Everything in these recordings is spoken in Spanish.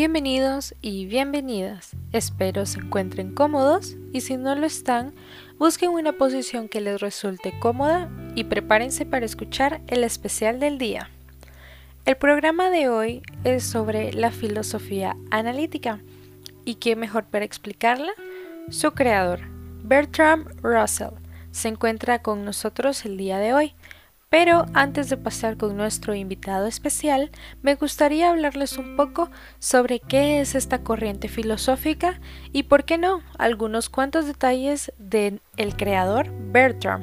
Bienvenidos y bienvenidas. Espero se encuentren cómodos y si no lo están, busquen una posición que les resulte cómoda y prepárense para escuchar el especial del día. El programa de hoy es sobre la filosofía analítica y qué mejor para explicarla, su creador, Bertrand Russell, se encuentra con nosotros el día de hoy. Pero antes de pasar con nuestro invitado especial, me gustaría hablarles un poco sobre qué es esta corriente filosófica y, por qué no, algunos cuantos detalles de el creador Bertram.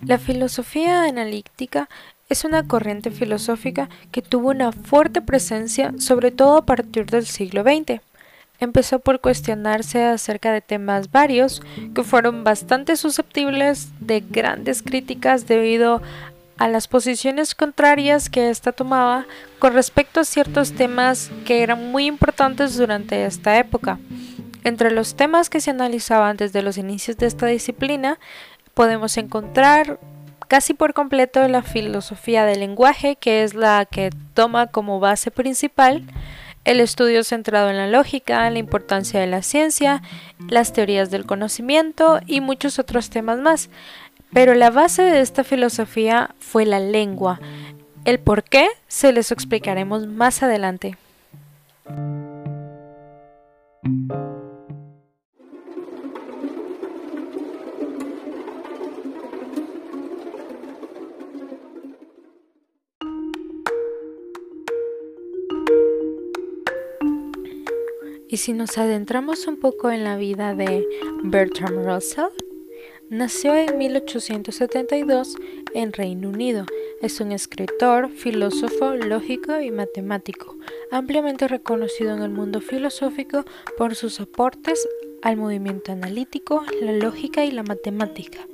La filosofía analítica es una corriente filosófica que tuvo una fuerte presencia sobre todo a partir del siglo XX. Empezó por cuestionarse acerca de temas varios que fueron bastante susceptibles de grandes críticas debido a las posiciones contrarias que ésta tomaba con respecto a ciertos temas que eran muy importantes durante esta época. Entre los temas que se analizaban desde los inicios de esta disciplina podemos encontrar casi por completo la filosofía del lenguaje, que es la que toma como base principal el estudio centrado en la lógica, la importancia de la ciencia, las teorías del conocimiento y muchos otros temas más. Pero la base de esta filosofía fue la lengua. El por qué se les explicaremos más adelante. Y si nos adentramos un poco en la vida de Bertrand Russell, nació en 1872 en Reino Unido. Es un escritor, filósofo, lógico y matemático, ampliamente reconocido en el mundo filosófico por sus aportes al movimiento analítico, la lógica y la matemática.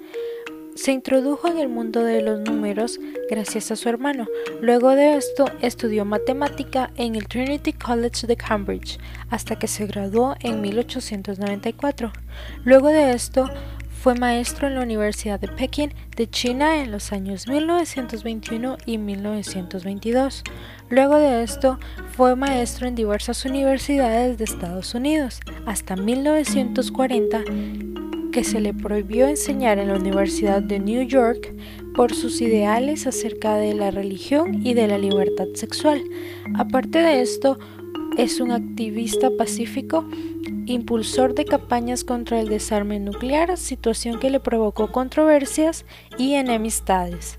Se introdujo en el mundo de los números gracias a su hermano. Luego de esto estudió matemática en el Trinity College de Cambridge hasta que se graduó en 1894. Luego de esto fue maestro en la Universidad de Pekín de China en los años 1921 y 1922. Luego de esto fue maestro en diversas universidades de Estados Unidos hasta 1940 que se le prohibió enseñar en la Universidad de New York por sus ideales acerca de la religión y de la libertad sexual. Aparte de esto, es un activista pacífico, impulsor de campañas contra el desarme nuclear, situación que le provocó controversias y enemistades.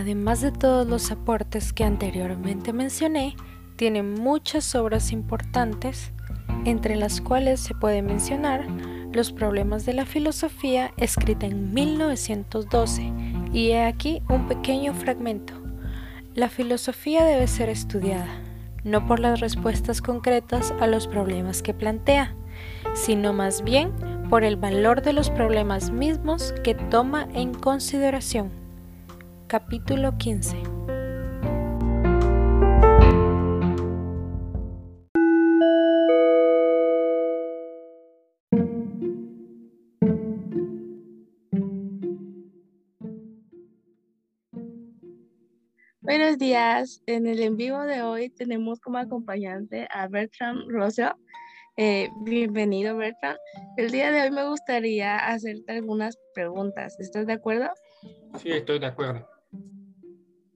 Además de todos los aportes que anteriormente mencioné, tiene muchas obras importantes, entre las cuales se puede mencionar Los problemas de la filosofía, escrita en 1912, y he aquí un pequeño fragmento. La filosofía debe ser estudiada, no por las respuestas concretas a los problemas que plantea, sino más bien por el valor de los problemas mismos que toma en consideración. Capítulo 15 Buenos días. En el en vivo de hoy tenemos como acompañante a Bertrand Russell. Eh, bienvenido, Bertrand. El día de hoy me gustaría hacerte algunas preguntas. ¿Estás de acuerdo? Sí, estoy de acuerdo.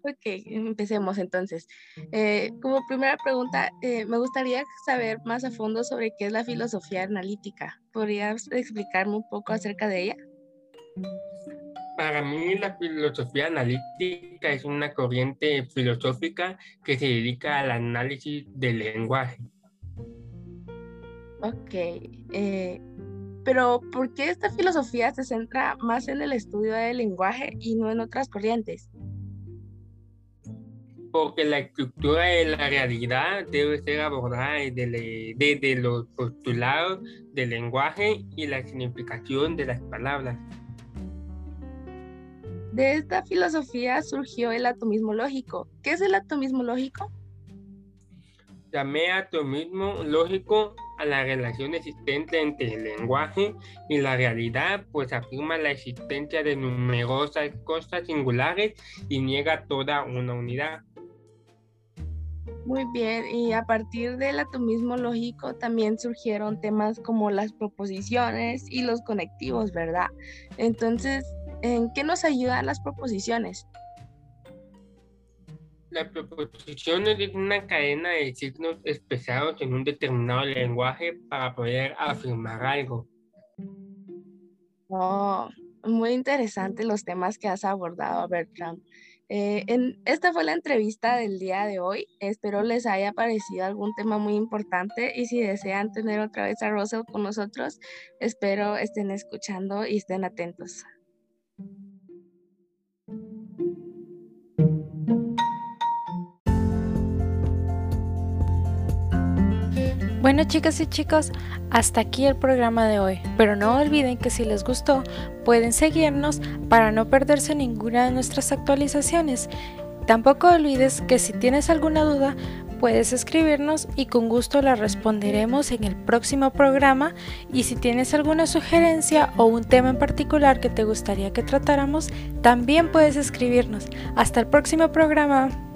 Ok, empecemos entonces. Eh, como primera pregunta, eh, me gustaría saber más a fondo sobre qué es la filosofía analítica. ¿Podrías explicarme un poco acerca de ella? Para mí la filosofía analítica es una corriente filosófica que se dedica al análisis del lenguaje. Ok, eh, pero ¿por qué esta filosofía se centra más en el estudio del lenguaje y no en otras corrientes? Porque la estructura de la realidad debe ser abordada desde, los postulados del lenguaje y la significación de las palabras. De esta filosofía surgió el atomismo lógico. ¿Qué es el atomismo lógico? Llamé atomismo lógico a la relación existente entre el lenguaje y la realidad, pues afirma la existencia de numerosas cosas singulares y niega toda una unidad. Muy bien, y a partir del atomismo lógico también surgieron temas como las proposiciones y los conectivos, ¿verdad? Entonces, ¿en qué nos ayudan las proposiciones? La proposición es una cadena de signos expresados en un determinado lenguaje para poder afirmar algo. Oh, muy interesante los temas que has abordado, Bertrand. Eh, en, esta fue la entrevista del día de hoy. Espero les haya parecido algún tema muy importante y si desean tener otra vez a Russell con nosotros, espero estén escuchando y estén atentos. Bueno chicas y chicos, hasta aquí el programa de hoy, pero no olviden que si les gustó pueden seguirnos para no perderse ninguna de nuestras actualizaciones. Tampoco olvides que si tienes alguna duda puedes escribirnos y con gusto la responderemos en el próximo programa y si tienes alguna sugerencia o un tema en particular que te gustaría que tratáramos, también puedes escribirnos. Hasta el próximo programa.